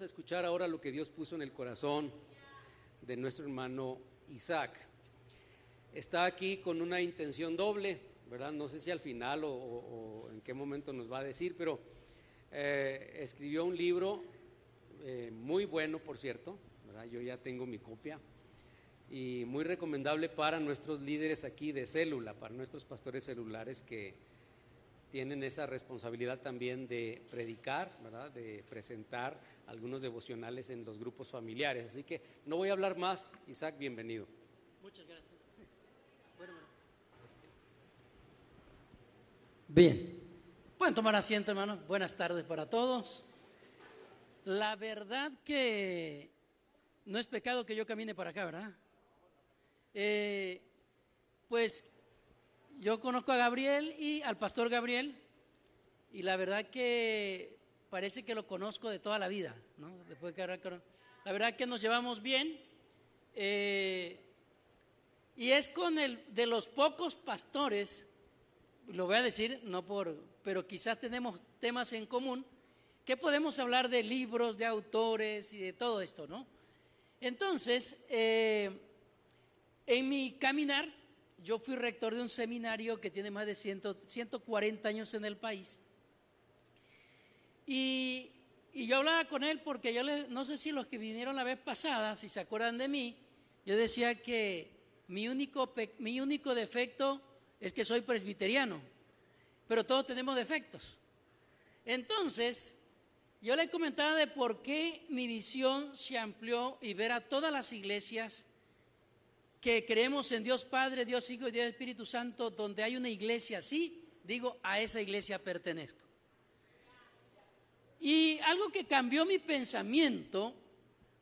A escuchar ahora lo que Dios puso en el corazón de nuestro hermano Isaac. Está aquí con una intención doble, ¿verdad? No sé si al final o, en qué momento nos va a decir, pero eh, escribió un libro eh, muy bueno, por cierto, ¿verdad? Yo ya tengo mi copia y muy recomendable para nuestros líderes aquí de célula, para nuestros pastores celulares que tienen esa responsabilidad también de predicar, ¿verdad? de presentar algunos devocionales en los grupos familiares. Así que no voy a hablar más. Isaac, bienvenido. Muchas gracias. Este. Bien, pueden tomar asiento, hermano. Buenas tardes para todos. La verdad que no es pecado que yo camine para acá, ¿verdad? Eh, pues yo conozco a Gabriel y al pastor Gabriel y la verdad que parece que lo conozco de toda la vida, ¿no? Después que la verdad que nos llevamos bien eh, y es con el de los pocos pastores, lo voy a decir, no por, pero quizás tenemos temas en común que podemos hablar de libros, de autores y de todo esto, ¿no? Entonces, eh, en mi caminar yo fui rector de un seminario que tiene más de 140 años en el país. Y, yo hablaba con él porque yo le, no sé si los que vinieron la vez pasada, si se acuerdan de mí, yo decía que mi único, mi único defecto es que soy presbiteriano, pero todos tenemos defectos. Entonces, yo le comentaba de por qué mi visión se amplió y ver a todas las iglesias que creemos en Dios Padre, Dios Hijo y Dios Espíritu Santo, donde hay una iglesia así, digo, a esa iglesia pertenezco. Y algo que cambió mi pensamiento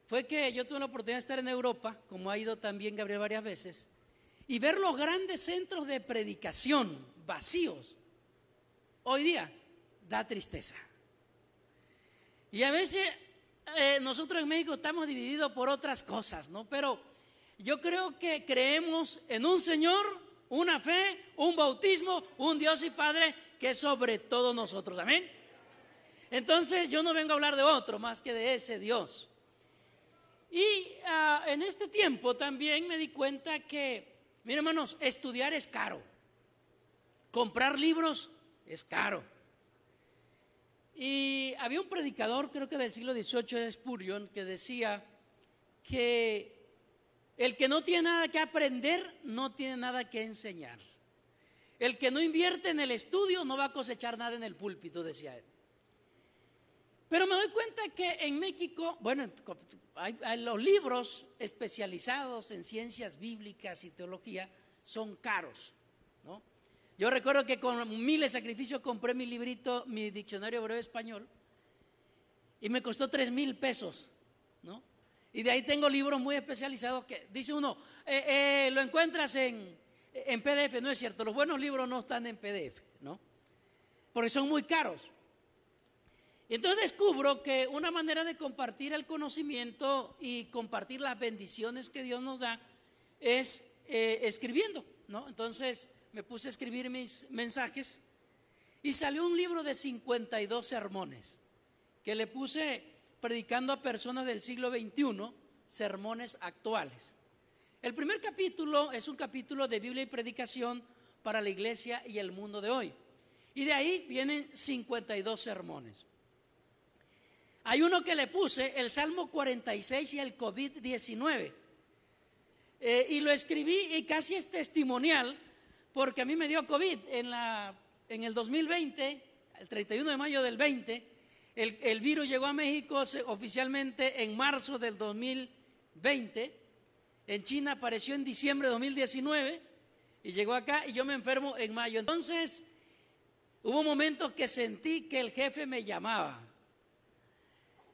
fue que yo tuve la oportunidad de estar en Europa, como ha ido también Gabriel varias veces, y ver los grandes centros de predicación vacíos. Hoy día da tristeza. Y a veces eh, nosotros en México estamos divididos por otras cosas, ¿no? Pero yo creo que creemos en un Señor, una fe, un bautismo, un Dios y Padre que es sobre todos nosotros. Amén. Entonces yo no vengo a hablar de otro más que de ese Dios. Y ah, en este tiempo también me di cuenta que, miren hermanos, estudiar es caro. Comprar libros es caro. Y había un predicador, creo que del siglo XVIII de Spurgeon, que decía que el que no tiene nada que aprender, no tiene nada que enseñar. El que no invierte en el estudio no va a cosechar nada en el púlpito, decía él. Pero me doy cuenta que en México, bueno, hay, los libros especializados en ciencias bíblicas y teología son caros. Yo recuerdo que con miles de sacrificios compré mi librito, mi diccionario hebreo español, y me costó tres mil pesos. Y de ahí tengo libros muy especializados que dice uno, eh, eh, lo encuentras en, en PDF, no es cierto, los buenos libros no están en PDF, ¿no? Porque son muy caros. Y entonces descubro que una manera de compartir el conocimiento y compartir las bendiciones que Dios nos da es eh, escribiendo, ¿no? Entonces me puse a escribir mis mensajes y salió un libro de 52 sermones que le puse predicando a personas del siglo XXI sermones actuales. El primer capítulo es un capítulo de Biblia y predicación para la iglesia y el mundo de hoy. Y de ahí vienen 52 sermones. Hay uno que le puse, el Salmo 46 y el COVID-19. Eh, y lo escribí y casi es testimonial porque a mí me dio COVID en, la, en el 2020, el 31 de mayo del 20 el, virus llegó a México oficialmente en marzo del 2020. En China apareció en diciembre de 2019 y llegó acá y yo me enfermo en mayo. Entonces, hubo momentos que sentí que el jefe me llamaba.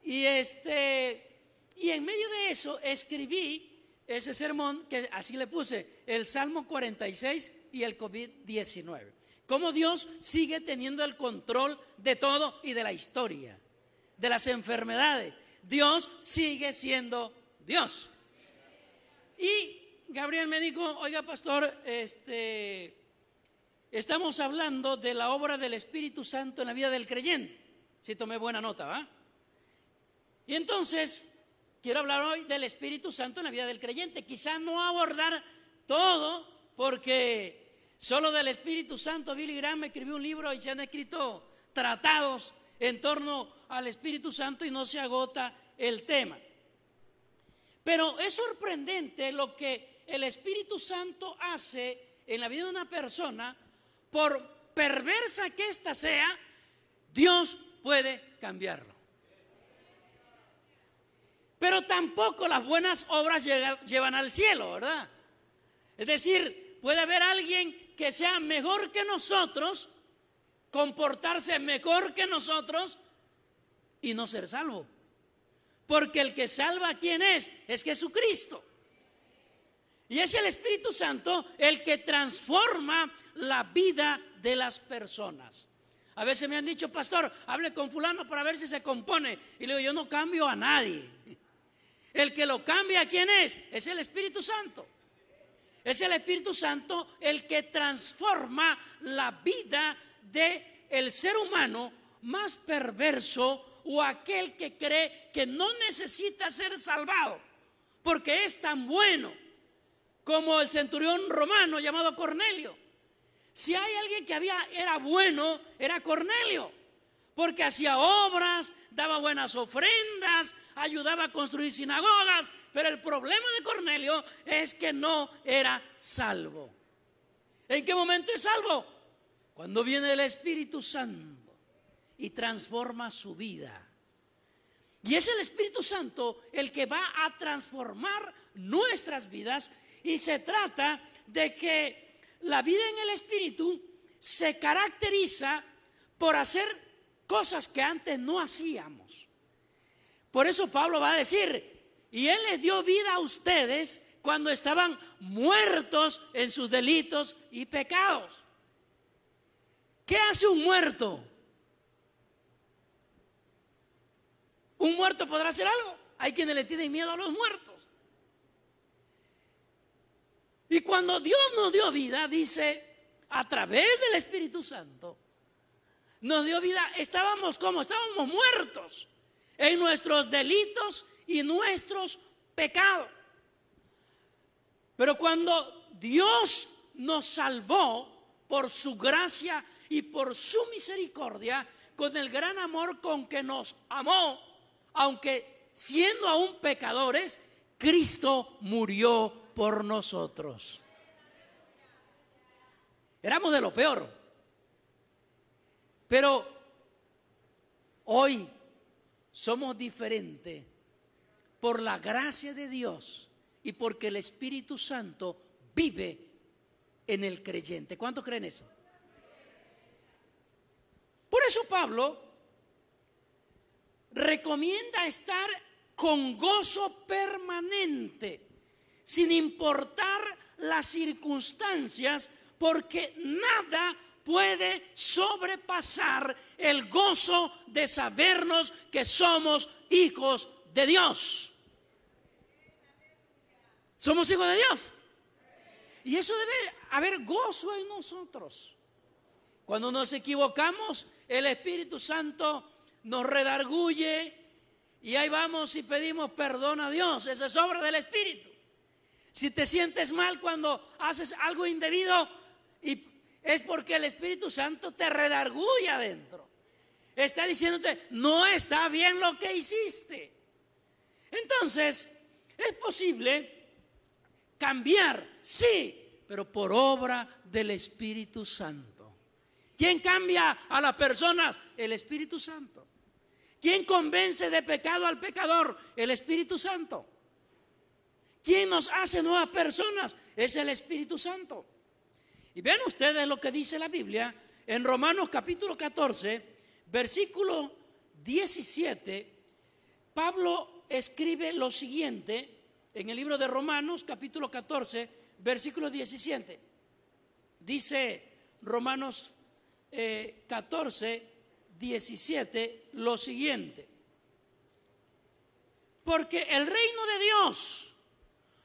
Y este y en medio de eso escribí ese sermón que así le puse, el Salmo 46 y el COVID-19 cómo Dios sigue teniendo el control de todo y de la historia, de las enfermedades. Dios sigue siendo Dios. Y Gabriel me dijo, oiga pastor, este, estamos hablando de la obra del Espíritu Santo en la vida del creyente. Si tomé buena nota, ¿va? Y entonces, quiero hablar hoy del Espíritu Santo en la vida del creyente. Quizá no abordar todo, porque solo del Espíritu Santo, Billy Graham escribió un libro y se han escrito tratados en torno al Espíritu Santo y no se agota el tema. Pero es sorprendente lo que el Espíritu Santo hace en la vida de una persona, por perversa que ésta sea, Dios puede cambiarlo. Pero tampoco las buenas obras llevan al cielo, ¿verdad? Es decir, puede haber alguien que sea mejor que nosotros, comportarse mejor que nosotros y no ser salvo. Porque el que salva, ¿quién es? Es Jesucristo. Y es el Espíritu Santo el que transforma la vida de las personas. A veces me han dicho, pastor, hable con fulano para ver si se compone. Y le digo, yo no cambio a nadie. El que lo cambia, ¿quién es? Es el Espíritu Santo. Es el Espíritu Santo el que transforma la vida de el ser humano más perverso o aquel que cree que no necesita ser salvado porque es tan bueno como el centurión romano llamado Cornelio. Si hay alguien que había era bueno, era Cornelio, porque hacía obras, daba buenas ofrendas, ayudaba a construir sinagogas, pero el problema de Cornelio es que no era salvo. ¿En qué momento es salvo? Cuando viene el Espíritu Santo y transforma su vida. Y es el Espíritu Santo el que va a transformar nuestras vidas y se trata de que la vida en el Espíritu se caracteriza por hacer cosas que antes no hacíamos. Por eso Pablo va a decir, y Él les dio vida a ustedes cuando estaban muertos en sus delitos y pecados. ¿Qué hace un muerto? ¿Un muerto podrá hacer algo? Hay quienes le tienen miedo a los muertos. Y cuando Dios nos dio vida, dice, a través del Espíritu Santo, nos dio vida, estábamos como, estábamos muertos en nuestros delitos y nuestros pecados. Pero cuando Dios nos salvó por su gracia y por su misericordia, con el gran amor con que nos amó, aunque siendo aún pecadores, Cristo murió por nosotros. Éramos de lo peor. Pero hoy somos diferentes por la gracia de Dios y porque el Espíritu Santo vive en el creyente. ¿Cuántos creen eso? Por eso Pablo recomienda estar con gozo permanente sin importar las circunstancias, porque nada puede sobrepasar el gozo de sabernos que somos hijos de Dios. Somos hijos de Dios. Y eso debe haber gozo en nosotros. Cuando nos equivocamos, el Espíritu Santo nos redarguye y ahí vamos y pedimos perdón a Dios. Esa es obra del Espíritu. Si te sientes mal cuando haces algo indebido, y es porque el Espíritu Santo te redarguye adentro. Está diciéndote, no está bien lo que hiciste. Entonces, es posible cambiar, sí, pero por obra del Espíritu Santo. ¿Quién cambia a las personas? El Espíritu Santo. ¿Quién convence de pecado al pecador? El Espíritu Santo. ¿Quién nos hace nuevas personas? Es el Espíritu Santo. Y vean ustedes lo que dice la Biblia en Romanos capítulo 14, versículo 17. Pablo escribe lo siguiente en el libro de Romanos capítulo 14, versículo 17. Dice Romanos 14, eh, 17 lo siguiente. Porque el reino de Dios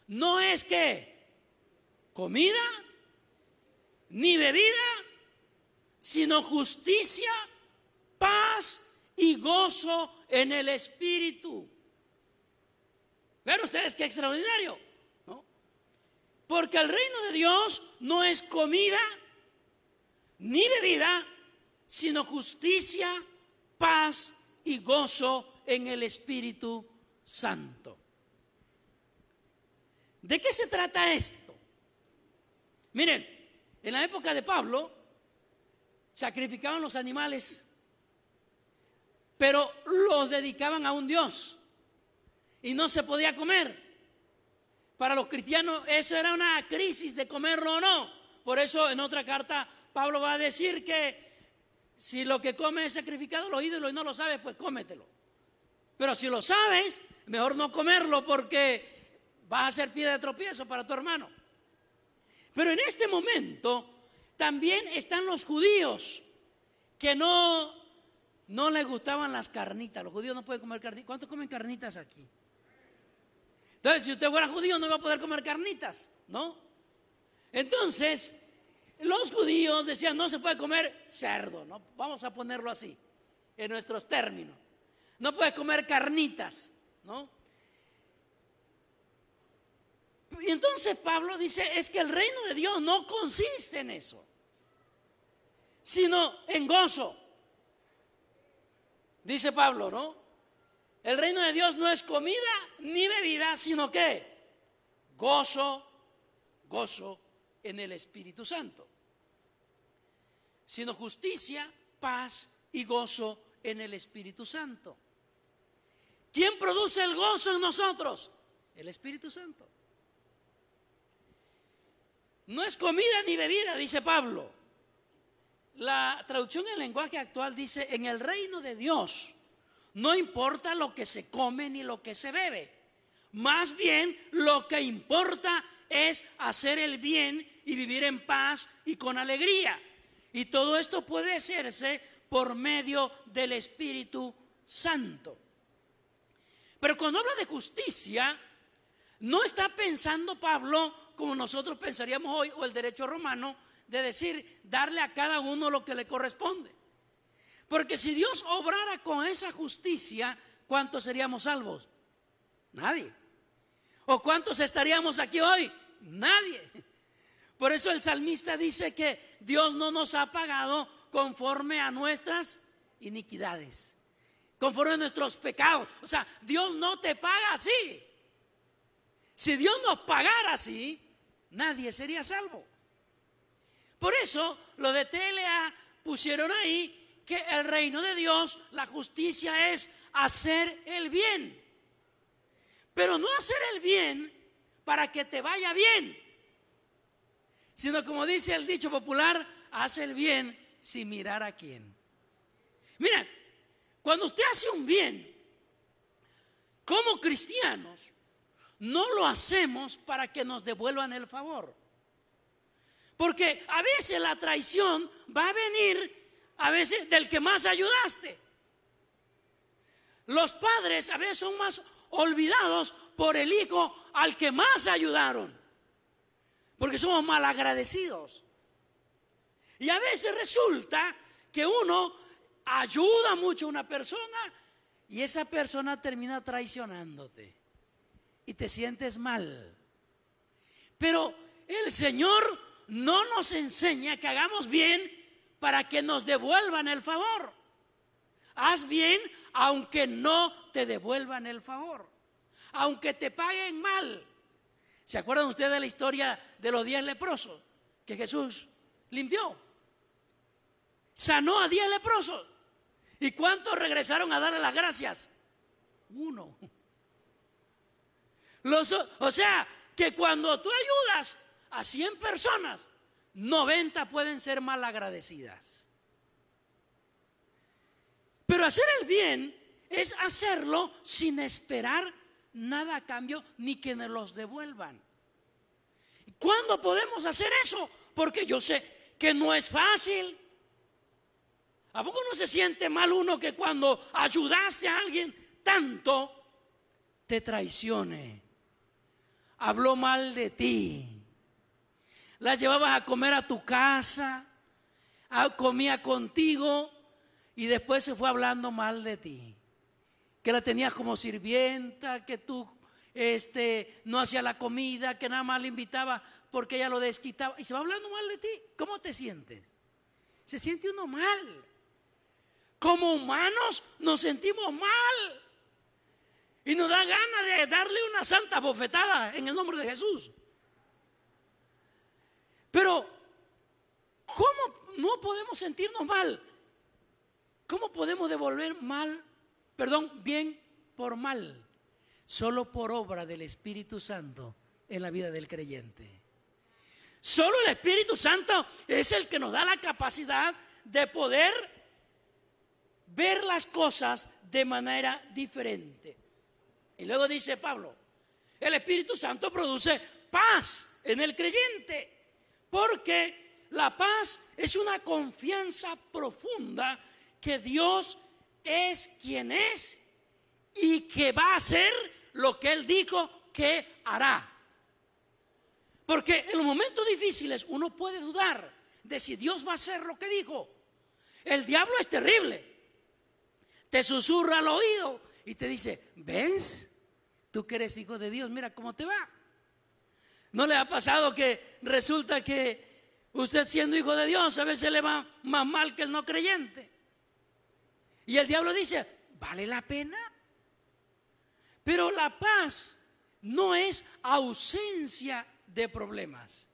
no es que comida ni bebida, sino justicia, paz y gozo en el Espíritu. Vean ustedes qué extraordinario, ¿no? Porque el reino de Dios no es comida ni bebida, sino justicia, paz y gozo en el Espíritu Santo. ¿De qué se trata esto? Miren, en la época de Pablo sacrificaban los animales, pero los dedicaban a un Dios y no se podía comer. Para los cristianos eso era una crisis de comerlo o no. Por eso en otra carta Pablo va a decir que si lo que comes es sacrificado los ídolos y no lo sabes, pues cómetelo. Pero si lo sabes, mejor no comerlo porque vas a ser piedra de tropiezo para tu hermano. Pero en este momento también están los judíos que no, no les gustaban las carnitas. Los judíos no pueden comer carnitas. ¿Cuántos comen carnitas aquí? Entonces, si usted fuera judío, no iba a poder comer carnitas, ¿no? Entonces, los judíos decían, no se puede comer cerdo, ¿no? Vamos a ponerlo así, en nuestros términos. No puede comer carnitas, ¿no? Y entonces Pablo dice, es que el reino de Dios no consiste en eso, sino en gozo. Dice Pablo, ¿no? El reino de Dios no es comida ni bebida, sino que gozo, gozo en el Espíritu Santo. Sino justicia, paz y gozo en el Espíritu Santo. ¿Quién produce el gozo en nosotros? El Espíritu Santo. No es comida ni bebida, dice Pablo. La traducción en lenguaje actual dice, en el reino de Dios no importa lo que se come ni lo que se bebe. Más bien lo que importa es hacer el bien y vivir en paz y con alegría. Y todo esto puede hacerse por medio del Espíritu Santo. Pero cuando habla de justicia, no está pensando Pablo como nosotros pensaríamos hoy, o el derecho romano, de decir, darle a cada uno lo que le corresponde. Porque si Dios obrara con esa justicia, ¿cuántos seríamos salvos? Nadie. ¿O cuántos estaríamos aquí hoy? Nadie. Por eso el salmista dice que Dios no nos ha pagado conforme a nuestras iniquidades, conforme a nuestros pecados. O sea, Dios no te paga así. Si Dios nos pagara así, nadie sería salvo. Por eso lo de TLA pusieron ahí que el reino de Dios, la justicia es hacer el bien. Pero no hacer el bien para que te vaya bien, sino como dice el dicho popular, hace el bien sin mirar a quién. Mira, cuando usted hace un bien, como cristianos, no lo hacemos para que nos devuelvan el favor. Porque a veces la traición va a venir a veces del que más ayudaste. Los padres a veces son más olvidados por el hijo al que más ayudaron. Porque somos mal agradecidos. Y a veces resulta que uno ayuda mucho a una persona y esa persona termina traicionándote y te sientes mal. Pero el Señor no nos enseña que hagamos bien para que nos devuelvan el favor. Haz bien aunque no te devuelvan el favor, aunque te paguen mal. ¿Se acuerdan ustedes de la historia de los diez leprosos que Jesús limpió? Sanó a diez leprosos. ¿Y cuántos regresaron a darle las gracias? Uno o sea, que cuando tú ayudas a 100 personas, 90 pueden ser mal agradecidas. Pero hacer el bien es hacerlo sin esperar nada a cambio ni que nos los devuelvan. ¿Cuándo podemos hacer eso? Porque yo sé que no es fácil. ¿A poco no se siente mal uno que cuando ayudaste a alguien tanto te traicione? Habló mal de ti. La llevabas a comer a tu casa, comía contigo y después se fue hablando mal de ti. que la tenías como sirvienta, que tú este, no hacía la comida, que nada más le invitaba porque ella lo desquitaba. Y se va hablando mal de ti. ¿Cómo te sientes? Se siente uno mal. Como humanos nos sentimos mal. Y nos da ganas de darle una santa bofetada en el nombre de Jesús. Pero, ¿cómo no podemos sentirnos mal? ¿Cómo podemos devolver mal, perdón, bien por mal? Solo por obra del Espíritu Santo en la vida del creyente. Solo el Espíritu Santo es el que nos da la capacidad de poder ver las cosas de manera diferente. Y luego dice Pablo, el Espíritu Santo produce paz en el creyente, porque la paz es una confianza profunda que Dios es quien es y que va a hacer lo que Él dijo que hará. Porque en los momentos difíciles uno puede dudar de si Dios va a hacer lo que dijo. El diablo es terrible. Te susurra al oído y te dice, ¿ves? Tú que eres hijo de Dios, mira cómo te va. ¿No le ha pasado que resulta que usted siendo hijo de Dios a veces le va más mal que el no creyente? Y el diablo dice, ¿vale la pena? Pero la paz no es ausencia de problemas,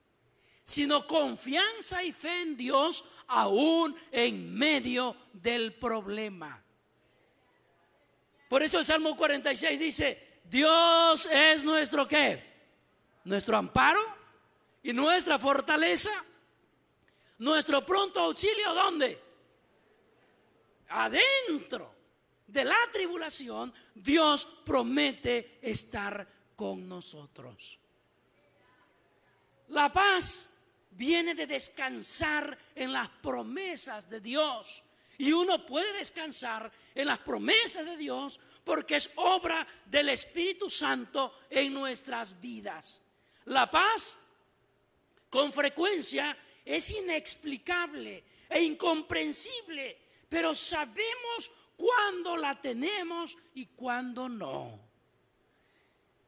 sino confianza y fe en Dios aún en medio del problema. Por eso el Salmo 46 dice, Dios es nuestro qué? Nuestro amparo y nuestra fortaleza. Nuestro pronto auxilio, ¿dónde? Adentro de la tribulación, Dios promete estar con nosotros. La paz viene de descansar en las promesas de Dios. Y uno puede descansar en las promesas de Dios porque es obra del Espíritu Santo en nuestras vidas. La paz con frecuencia es inexplicable e incomprensible, pero sabemos cuándo la tenemos y cuándo no.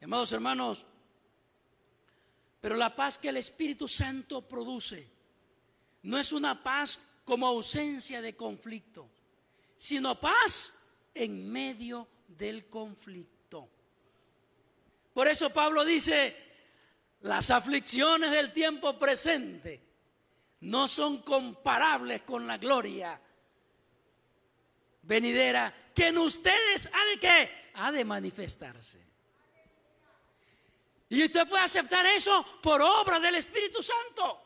Amados hermanos, pero la paz que el Espíritu Santo produce no es una paz como ausencia de conflicto, sino paz en medio del conflicto. Por eso Pablo dice, las aflicciones del tiempo presente no son comparables con la gloria venidera que en ustedes ha de qué? Ha de manifestarse. Y usted puede aceptar eso por obra del Espíritu Santo.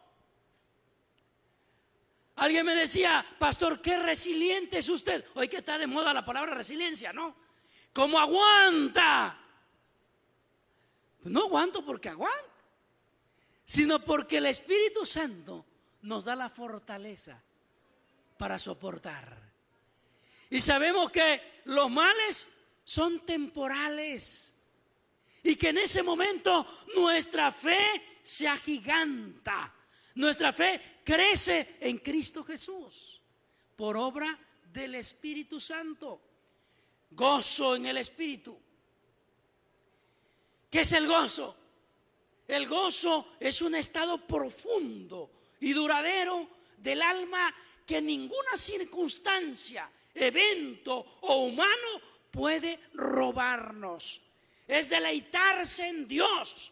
Alguien me decía, pastor, qué resiliente es usted. Hoy que está de moda la palabra resiliencia, ¿no? ¿Cómo aguanta? Pues no aguanto porque aguanto, sino porque el Espíritu Santo nos da la fortaleza para soportar. Y sabemos que los males son temporales. Y que en ese momento nuestra fe se agiganta. Nuestra fe crece en Cristo Jesús por obra del Espíritu Santo. Gozo en el Espíritu. ¿Qué es el gozo? El gozo es un estado profundo y duradero del alma que ninguna circunstancia, evento o humano puede robarnos es deleitarse en Dios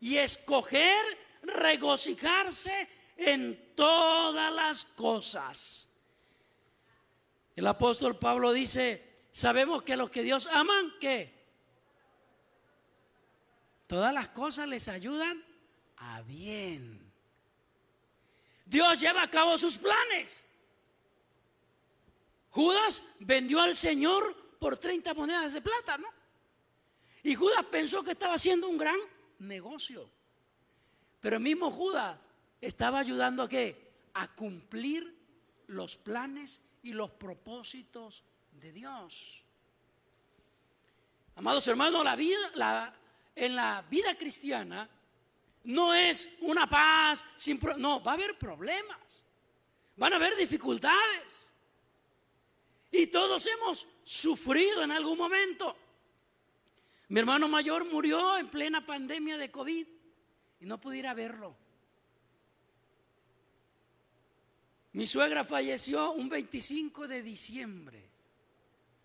y escoger regocijarse en todas las cosas. El apóstol Pablo dice, sabemos que los que Dios aman, ¿qué? Todas las cosas les ayudan a bien. Dios lleva a cabo sus planes. Judas vendió al Señor por 30 monedas de plata, ¿no? Y Judas pensó que estaba haciendo un gran negocio. Pero el mismo Judas estaba ayudando a qué? A cumplir los planes y los propósitos de Dios. Amados hermanos, la vida, en la vida cristiana no es una paz sin no, va a haber problemas. Van a haber dificultades. Y todos hemos sufrido en algún momento. Mi hermano mayor murió en plena pandemia de COVID y no pudiera verlo. Mi suegra falleció un 25 de diciembre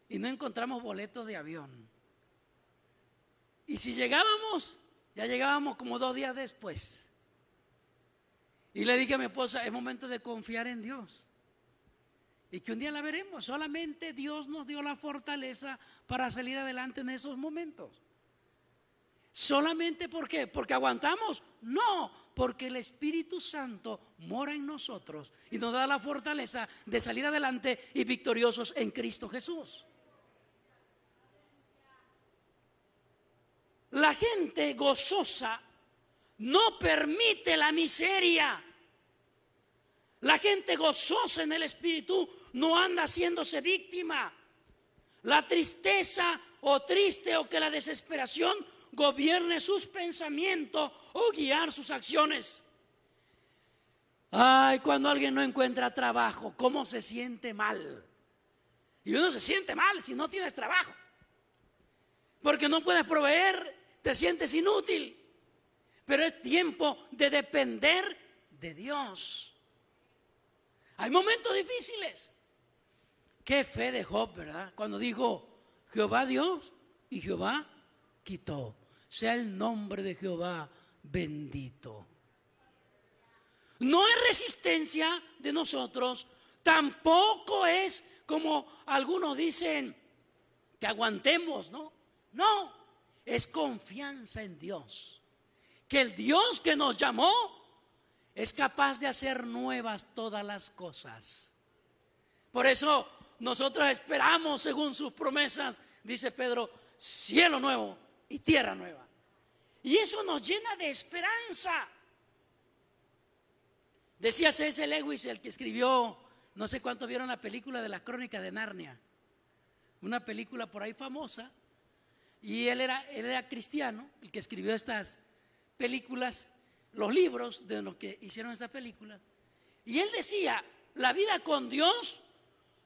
y no encontramos boleto de avión. Y si llegábamos, ya llegábamos como dos días después. Y le dije a mi esposa, es momento de confiar en Dios. Y que un día la veremos. Solamente Dios nos dio la fortaleza para salir adelante en esos momentos. ¿Solamente por qué? ¿Porque aguantamos? No, porque el Espíritu Santo mora en nosotros y nos da la fortaleza de salir adelante y victoriosos en Cristo Jesús. La gente gozosa no permite la miseria. La gente gozosa en el Espíritu no anda haciéndose víctima. La tristeza o triste o que la desesperación gobierne sus pensamientos o guiar sus acciones. Ay, cuando alguien no encuentra trabajo, ¿cómo se siente mal? Y uno se siente mal si no tienes trabajo. Porque no puedes proveer, te sientes inútil. Pero es tiempo de depender de Dios. Hay momentos difíciles. Qué fe de Job, ¿verdad? Cuando dijo, Jehová Dios y Jehová quitó. Sea el nombre de Jehová bendito. No hay resistencia de nosotros, tampoco es como algunos dicen que aguantemos, ¿no? No, es confianza en Dios. Que el Dios que nos llamó es capaz de hacer nuevas todas las cosas. Por eso nosotros esperamos, según sus promesas, dice Pedro, cielo nuevo y tierra nueva. Y eso nos llena de esperanza. Decía C.S. Lewis, el que escribió, no sé cuánto vieron la película de la crónica de Narnia, una película por ahí famosa, y él era, él era cristiano, el que escribió estas películas, los libros de los que hicieron esta película. Y él decía, la vida con Dios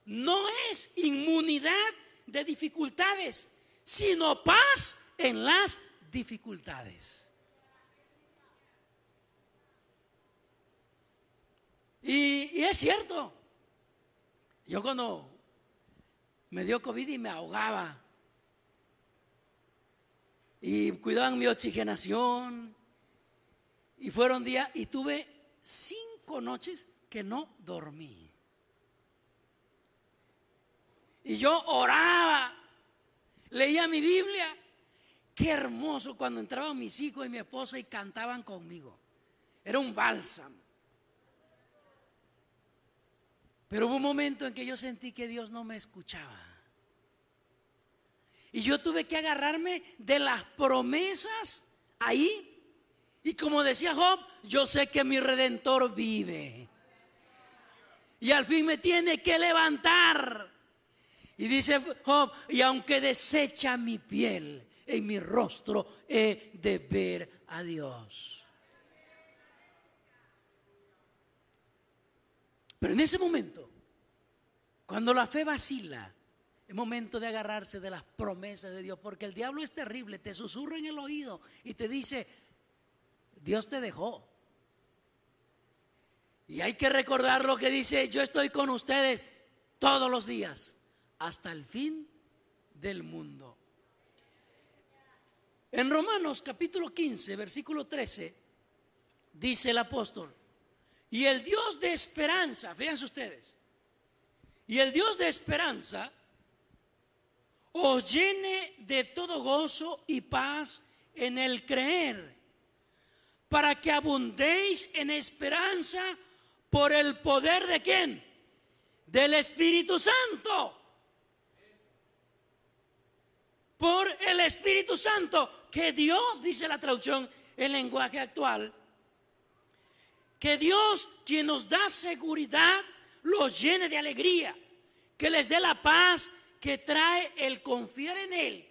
no es inmunidad de dificultades, sino paz en las dificultades. Y, es cierto, yo cuando me dio COVID y me ahogaba, y cuidaban mi oxigenación, y fueron días, y tuve cinco noches que no dormí. Y yo oraba, leía mi Biblia. Qué hermoso cuando entraban mis hijos y mi esposa y cantaban conmigo. Era un bálsamo. Pero hubo un momento en que yo sentí que Dios no me escuchaba. Y yo tuve que agarrarme de las promesas ahí. Y como decía Job, yo sé que mi redentor vive. Y al fin me tiene que levantar. Y dice Job, y aunque desecha mi piel, en mi rostro he de ver a Dios. Pero en ese momento, cuando la fe vacila, es momento de agarrarse de las promesas de Dios, porque el diablo es terrible, te susurra en el oído y te dice, Dios te dejó. Y hay que recordar lo que dice, yo estoy con ustedes todos los días, hasta el fin del mundo. En Romanos capítulo 15, versículo 13, dice el apóstol, y el Dios de esperanza, fíjense ustedes, y el Dios de esperanza os llene de todo gozo y paz en el creer, para que abundéis en esperanza por el poder de quién? Del Espíritu Santo. Por el Espíritu Santo, que Dios, dice la traducción en lenguaje actual, que Dios, quien nos da seguridad, los llene de alegría, que les dé la paz que trae el confiar en Él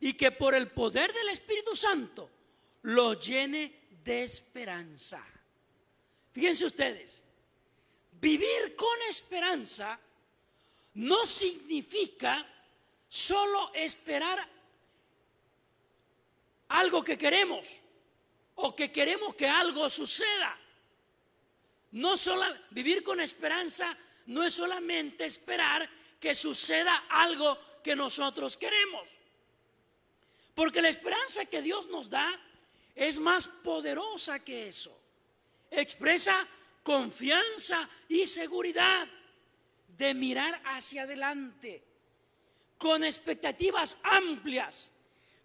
y que por el poder del Espíritu Santo los llene de esperanza. Fíjense ustedes, vivir con esperanza no significa solo esperar algo que queremos o que queremos que algo suceda. No solo vivir con esperanza no es solamente esperar que suceda algo que nosotros queremos. Porque la esperanza que Dios nos da es más poderosa que eso. Expresa confianza y seguridad de mirar hacia adelante, con expectativas amplias,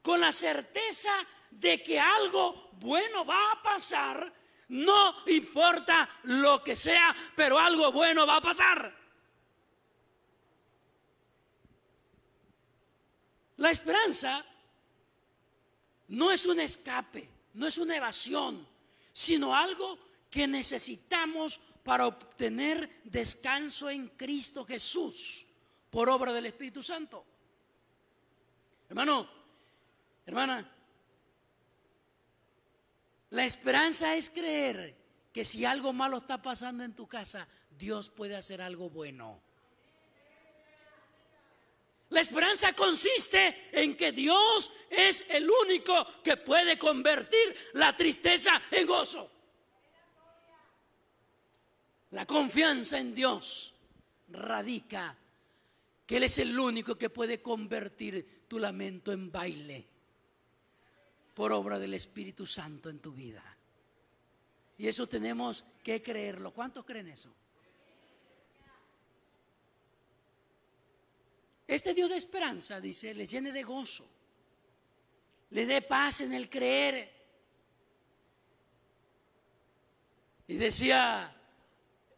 con la certeza de que algo bueno va a pasar, no importa lo que sea, pero algo bueno va a pasar. La esperanza no es un escape, no es una evasión, sino algo que necesitamos para obtener descanso en Cristo Jesús por obra del Espíritu Santo. Hermano, hermana, la esperanza es creer que si algo malo está pasando en tu casa, Dios puede hacer algo bueno. La esperanza consiste en que Dios es el único que puede convertir la tristeza en gozo. La confianza en Dios radica que Él es el único que puede convertir tu lamento en baile por obra del Espíritu Santo en tu vida. Y eso tenemos que creerlo. ¿Cuántos creen eso? Este Dios de esperanza, dice, le llene de gozo, le dé paz en el creer. Y decía,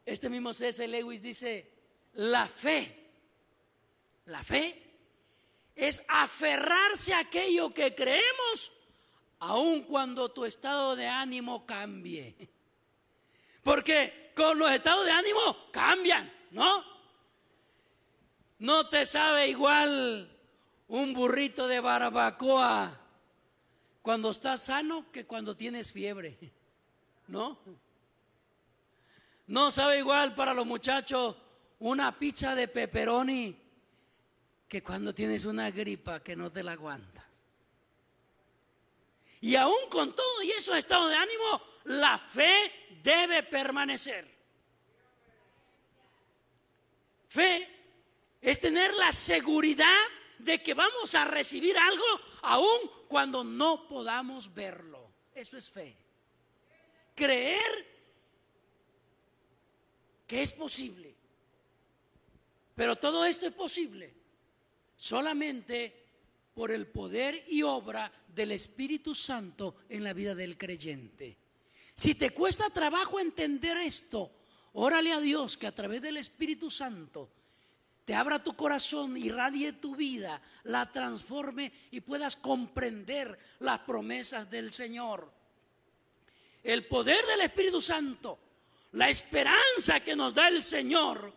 este mismo C.S. Lewis dice, la fe, la fe es aferrarse a aquello que creemos, aun cuando tu estado de ánimo cambie. Porque con los estados de ánimo cambian, ¿no? No te sabe igual un burrito de barbacoa cuando estás sano que cuando tienes fiebre. ¿No? No sabe igual para los muchachos una pizza de pepperoni que cuando tienes una gripa que no te la aguantas. Y aún con todo y esos estados de ánimo, la fe debe permanecer. Fe es tener la seguridad de que vamos a recibir algo aun cuando no podamos verlo. Eso es fe. Creer que es posible. Pero todo esto es posible solamente por el poder y obra del Espíritu Santo en la vida del creyente. Si te cuesta trabajo entender esto, órale a Dios que a través del Espíritu Santo te abra tu corazón, irradie tu vida, la transforme y puedas comprender las promesas del Señor. El poder del Espíritu Santo, la esperanza que nos da el Señor,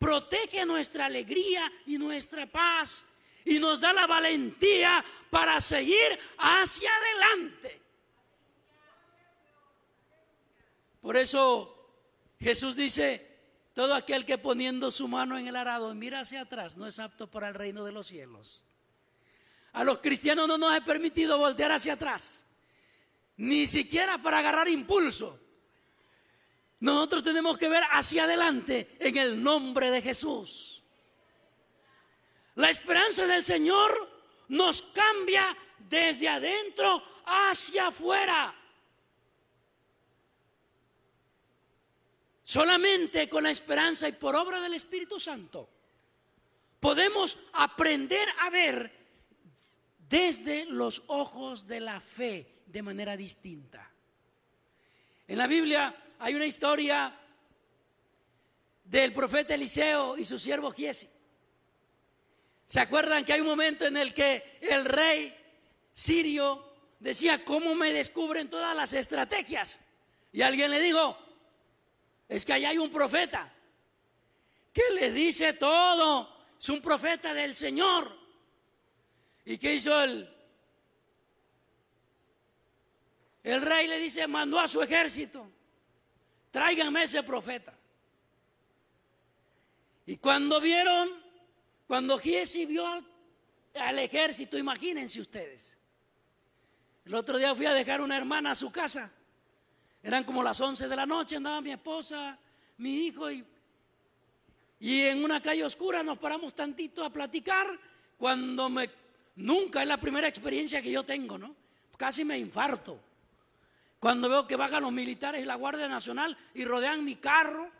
protege nuestra alegría y nuestra paz y nos da la valentía para seguir hacia adelante. Por eso Jesús dice, todo aquel que poniendo su mano en el arado mira hacia atrás no es apto para el reino de los cielos. A los cristianos no nos ha permitido voltear hacia atrás, ni siquiera para agarrar impulso. Nosotros tenemos que ver hacia adelante en el nombre de Jesús. La esperanza del Señor nos cambia desde adentro hacia afuera. Solamente con la esperanza y por obra del Espíritu Santo podemos aprender a ver desde los ojos de la fe de manera distinta. En la Biblia hay una historia del profeta Eliseo y su siervo Giesi. ¿Se acuerdan que hay un momento en el que el rey sirio decía, ¿cómo me descubren todas las estrategias? Y alguien le dijo, es que allá hay un profeta que le dice todo. Es un profeta del Señor. ¿Y qué hizo él? El rey le dice, mandó a su ejército, tráiganme ese profeta. Y cuando vieron, cuando Giesi vio al ejército, imagínense ustedes. El otro día fui a dejar una hermana a su casa. Eran como las 11 de la noche, andaba mi esposa, mi hijo y, y en una calle oscura nos paramos tantito a platicar cuando me nunca es la primera experiencia que yo tengo, ¿no? Casi me infarto. Cuando veo que bajan los militares y la Guardia Nacional y rodean mi carro,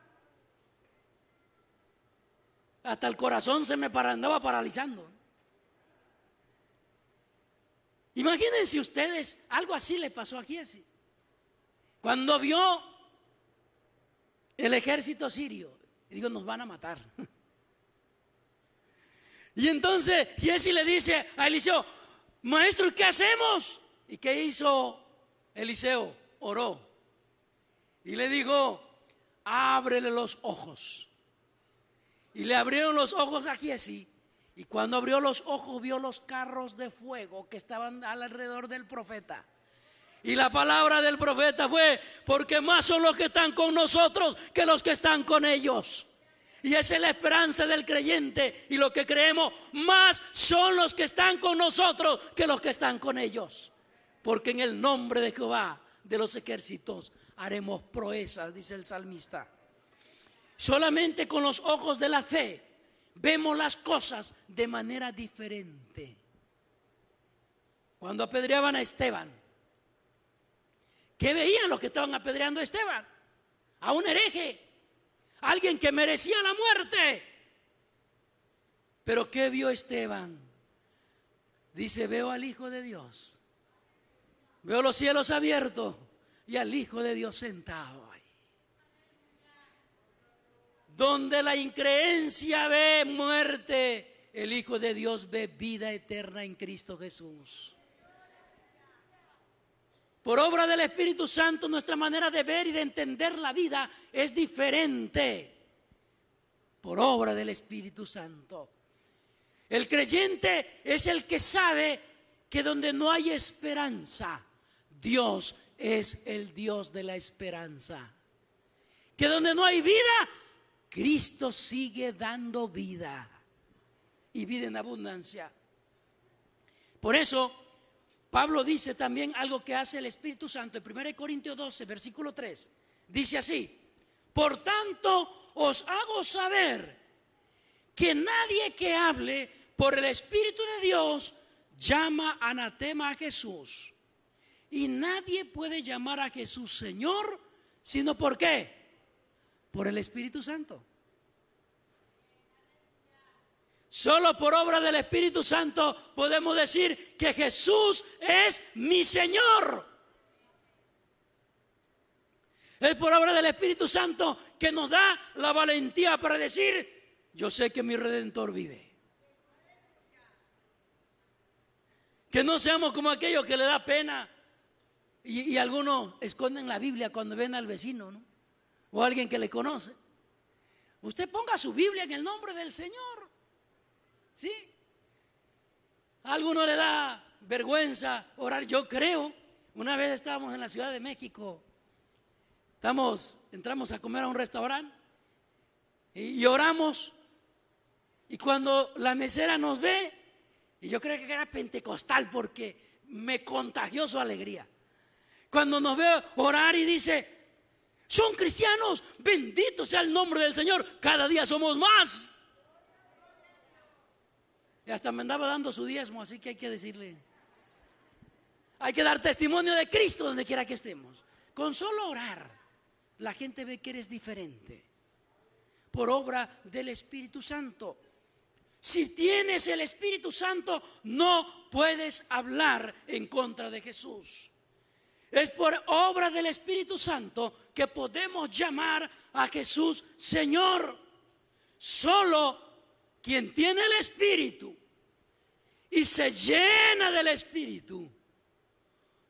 hasta el corazón se me andaba paralizando. Imagínense ustedes, algo así le pasó a Giesi. Cuando vio el ejército sirio, digo, nos van a matar. Y entonces Giesi le dice a Eliseo, maestro, ¿qué hacemos? ¿Y qué hizo Eliseo? Oró. Y le dijo, ábrele los ojos. Y le abrieron los ojos a Giesi. Y cuando abrió los ojos vio los carros de fuego que estaban alrededor del profeta. Y la palabra del profeta fue, porque más son los que están con nosotros que los que están con ellos. Y esa es la esperanza del creyente. Y lo que creemos, más son los que están con nosotros que los que están con ellos. Porque en el nombre de Jehová de los ejércitos haremos proezas, dice el salmista. Solamente con los ojos de la fe vemos las cosas de manera diferente. Cuando apedreaban a Esteban, ¿qué veían los que estaban apedreando a Esteban? A un hereje, alguien que merecía la muerte. Pero ¿qué vio Esteban? Dice, veo al Hijo de Dios. Veo los cielos abiertos y al Hijo de Dios sentado. Donde la increencia ve muerte, el Hijo de Dios ve vida eterna en Cristo Jesús. Por obra del Espíritu Santo, nuestra manera de ver y de entender la vida es diferente. Por obra del Espíritu Santo. El creyente es el que sabe que donde no hay esperanza, Dios es el Dios de la esperanza. Que donde no hay vida, Cristo sigue dando vida y vida en abundancia. Por eso, Pablo dice también algo que hace el Espíritu Santo en 1 Corintios 12, versículo 3. Dice así, por tanto os hago saber que nadie que hable por el Espíritu de Dios llama anatema a Jesús. Y nadie puede llamar a Jesús Señor, sino por qué? Por el Espíritu Santo. Solo por obra del Espíritu Santo podemos decir que Jesús es mi Señor. Es por obra del Espíritu Santo que nos da la valentía para decir, yo sé que mi redentor vive. Que no seamos como aquellos que le da pena y, algunos esconden la Biblia cuando ven al vecino, ¿no? O alguien que le conoce. Usted ponga su Biblia en el nombre del Señor. ¿Sí? A alguno le da vergüenza orar. Yo creo, una vez estábamos en la Ciudad de México, estamos, entramos a comer a un restaurante y, oramos. Y cuando la mesera nos ve, y yo creo que era pentecostal porque me contagió su alegría. Cuando nos ve orar y dice, son cristianos, bendito sea el nombre del Señor, cada día somos más. Y hasta me andaba dando su diezmo, así que hay que decirle. Hay que dar testimonio de Cristo donde quiera que estemos. Con solo orar, la gente ve que eres diferente. Por obra del Espíritu Santo. Si tienes el Espíritu Santo, no puedes hablar en contra de Jesús. Es por obra del Espíritu Santo que podemos llamar a Jesús Señor. Solo quien tiene el Espíritu y se llena del Espíritu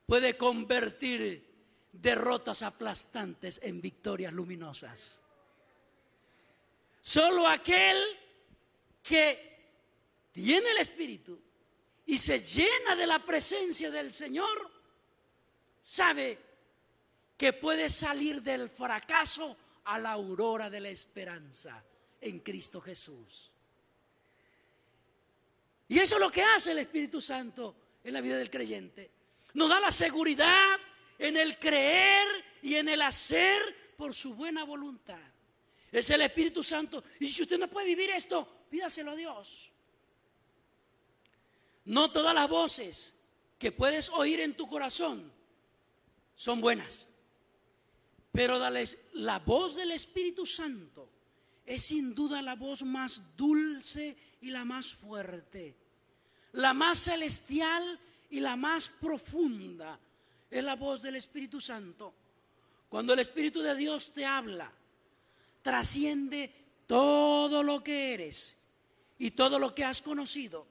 puede convertir derrotas aplastantes en victorias luminosas. Solo aquel que tiene el Espíritu y se llena de la presencia del Señor sabe que puede salir del fracaso a la aurora de la esperanza en Cristo Jesús. Y eso es lo que hace el Espíritu Santo en la vida del creyente. Nos da la seguridad en el creer y en el hacer por su buena voluntad. Es el Espíritu Santo. Y si usted no puede vivir esto, pídaselo a Dios. No todas las voces que puedes oír en tu corazón son buenas. Pero la voz del Espíritu Santo es sin duda la voz más dulce y la más fuerte, la más celestial y la más profunda. Es la voz del Espíritu Santo. Cuando el Espíritu de Dios te habla, trasciende todo lo que eres y todo lo que has conocido.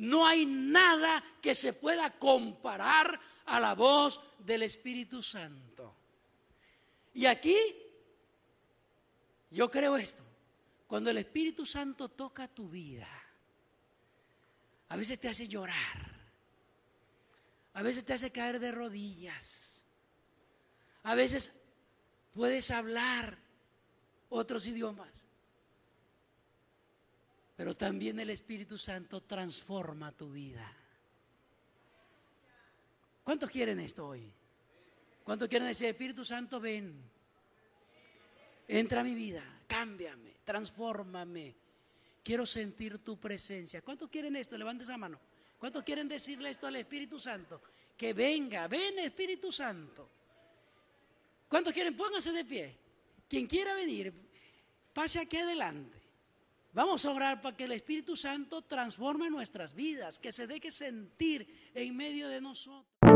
No hay nada que se pueda comparar a la voz del Espíritu Santo. Y aquí yo creo esto. Cuando el Espíritu Santo toca tu vida, a veces te hace llorar. A veces te hace caer de rodillas. A veces puedes hablar otros idiomas. Pero también el Espíritu Santo transforma tu vida. ¿Cuántos quieren esto hoy? ¿Cuántos quieren decir, Espíritu Santo, ven? Entra a mi vida, cámbiame, transfórmame. Quiero sentir tu presencia. ¿Cuántos quieren esto? Levante esa mano. ¿Cuántos quieren decirle esto al Espíritu Santo? Que venga, ven Espíritu Santo. ¿Cuántos quieren? Pónganse de pie. Quien quiera venir, pase aquí adelante. Vamos a orar para que el Espíritu Santo transforme nuestras vidas, que se deje sentir en medio de nosotros.